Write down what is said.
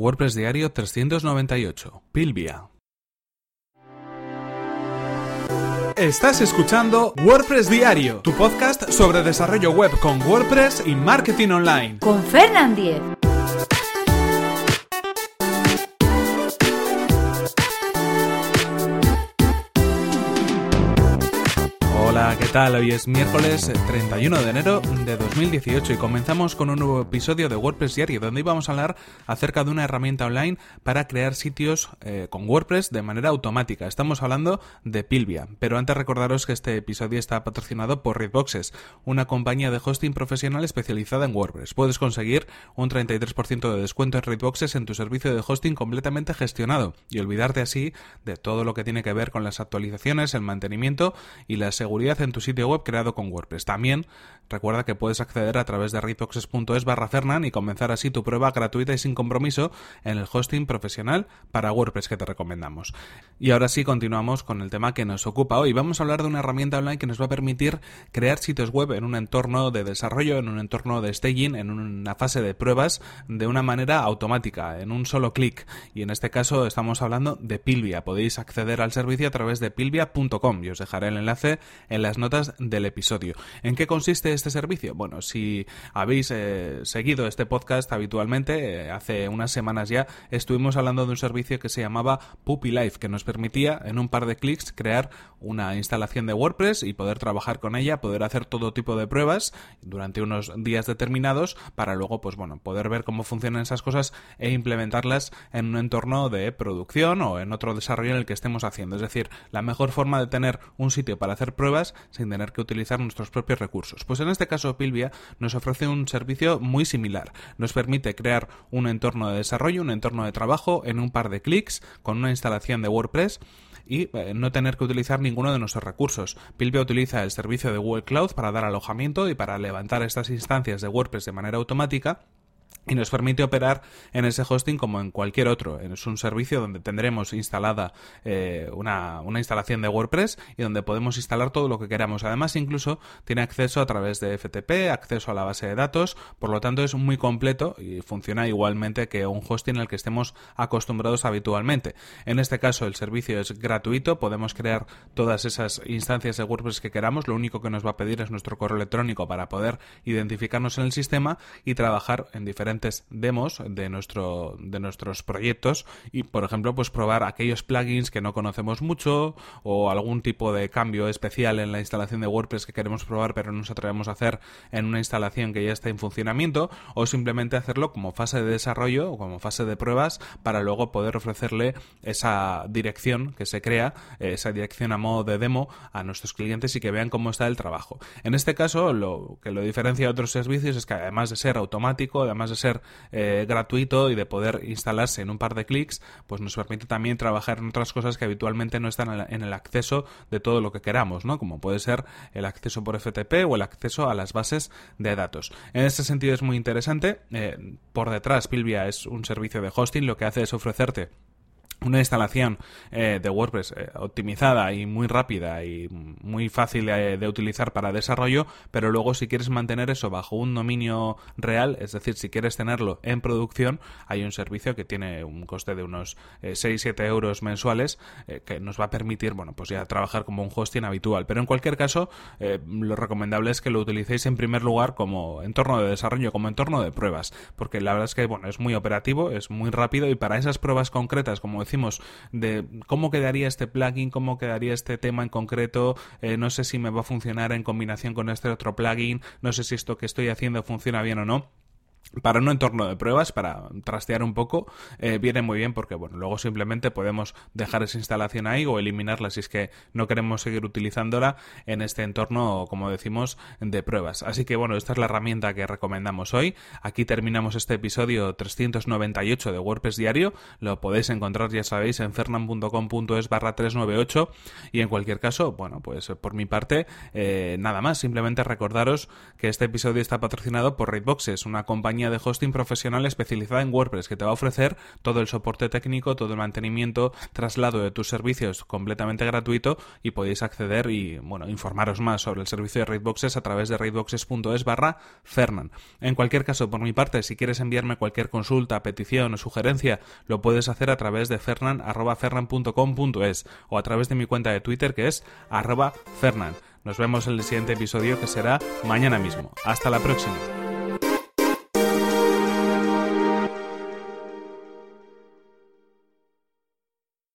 WordPress Diario 398. Pilvia. Estás escuchando WordPress Diario, tu podcast sobre desarrollo web con WordPress y marketing online. Con Fernand Diez. Hola, ¿qué tal? Hoy es miércoles 31 de enero de 2018 y comenzamos con un nuevo episodio de WordPress Diario donde íbamos a hablar acerca de una herramienta online para crear sitios eh, con WordPress de manera automática. Estamos hablando de Pilvia, pero antes recordaros que este episodio está patrocinado por Redboxes, una compañía de hosting profesional especializada en WordPress. Puedes conseguir un 33% de descuento en Redboxes en tu servicio de hosting completamente gestionado y olvidarte así de todo lo que tiene que ver con las actualizaciones, el mantenimiento y la seguridad en tu sitio web creado con WordPress. También recuerda que puedes acceder a través de readboxes.es barra Fernan y comenzar así tu prueba gratuita y sin compromiso en el hosting profesional para WordPress que te recomendamos. Y ahora sí continuamos con el tema que nos ocupa hoy. Vamos a hablar de una herramienta online que nos va a permitir crear sitios web en un entorno de desarrollo, en un entorno de staging, en una fase de pruebas de una manera automática, en un solo clic. Y en este caso estamos hablando de Pilvia. Podéis acceder al servicio a través de pilvia.com y os dejaré el enlace en las notas del episodio. ¿En qué consiste este servicio? Bueno, si habéis eh, seguido este podcast habitualmente, eh, hace unas semanas ya estuvimos hablando de un servicio que se llamaba Puppy Life, que nos permitía en un par de clics crear una instalación de WordPress y poder trabajar con ella, poder hacer todo tipo de pruebas durante unos días determinados para luego, pues bueno, poder ver cómo funcionan esas cosas e implementarlas en un entorno de producción o en otro desarrollo en el que estemos haciendo. Es decir, la mejor forma de tener un sitio para hacer pruebas sin tener que utilizar nuestros propios recursos. Pues en este caso Pilvia nos ofrece un servicio muy similar. Nos permite crear un entorno de desarrollo, un entorno de trabajo en un par de clics con una instalación de WordPress y eh, no tener que utilizar ninguno de nuestros recursos. Pilvia utiliza el servicio de Google Cloud para dar alojamiento y para levantar estas instancias de WordPress de manera automática y nos permite operar en ese hosting como en cualquier otro. Es un servicio donde tendremos instalada eh, una, instalación de WordPress y donde podemos instalar todo lo que queramos. Además, incluso tiene acceso a través de FTP, acceso a la base de datos, por lo tanto es muy completo y funciona igualmente que un hosting al que estemos acostumbrados habitualmente. En este caso, el servicio es gratuito, podemos crear todas esas instancias de WordPress que queramos, lo único que nos va a pedir es nuestro correo electrónico para poder identificarnos en el sistema y trabajar en diferentes demos de, nuestro, de nuestros proyectos y, por ejemplo, pues probar aquellos plugins que no conocemos mucho o algún tipo de cambio especial en la instalación de WordPress que queremos probar pero no nos atrevemos a hacer en una instalación que ya está en funcionamiento o simplemente hacerlo como fase de desarrollo o como fase de pruebas para luego poder ofrecerle esa dirección que se crea, esa dirección a modo de demo a nuestros clientes y que vean cómo está el trabajo. En este caso, lo que lo diferencia de otros servicios es que además de ser automático, además de ser eh, gratuito y de poder instalarse en un par de clics, pues nos permite también trabajar en otras cosas que habitualmente no están en el acceso de todo lo que queramos, ¿no? Como puede ser el acceso por FTP o el acceso a las bases de datos. En este sentido es muy interesante. Eh, por detrás, Pilvia es un servicio de hosting, lo que hace es ofrecerte una instalación eh, de WordPress eh, optimizada y muy rápida y muy fácil de, utilizar para desarrollo, pero luego si quieres mantener eso bajo un dominio real, es decir, si quieres tenerlo en producción, hay un servicio que tiene un coste de unos 6-7 eh, euros mensuales que nos va a permitir, bueno, pues ya trabajar como un hosting habitual. Pero en cualquier caso, lo recomendable es que lo utilicéis en primer lugar como entorno de desarrollo, como entorno de pruebas, porque la verdad es que, bueno, es muy operativo, es muy rápido y para esas pruebas concretas, como decimos, de cómo quedaría este plugin, cómo quedaría este tema en concreto, eh, no sé si me va a funcionar en combinación con este otro plugin, no sé si esto que estoy haciendo funciona bien o no para un entorno de pruebas, para trastear un poco, eh, viene muy bien porque, bueno, luego simplemente podemos dejar esa instalación ahí o eliminarla si es que no queremos seguir utilizándola en este entorno, como decimos, de pruebas. Así que, bueno, esta es la herramienta que recomendamos hoy. Aquí terminamos este episodio 398 de WordPress Diario. Lo podéis encontrar, ya sabéis, en fernan.com.es barra 398 y en cualquier caso, bueno, pues por mi parte, eh, nada más. Simplemente recordaros que este episodio está patrocinado por Raidboxes, una compañía de hosting profesional especializada en WordPress que te va a ofrecer todo el soporte técnico, todo el mantenimiento, traslado de tus servicios completamente gratuito y podéis acceder y bueno, informaros más sobre el servicio de Raidboxes a través de raidboxes.es barra Fernan. En cualquier caso, por mi parte, si quieres enviarme cualquier consulta, petición o sugerencia, lo puedes hacer a través de fernan.fernan.com.es o a través de mi cuenta de Twitter que es arroba. Nos vemos en el siguiente episodio que será mañana mismo. Hasta la próxima.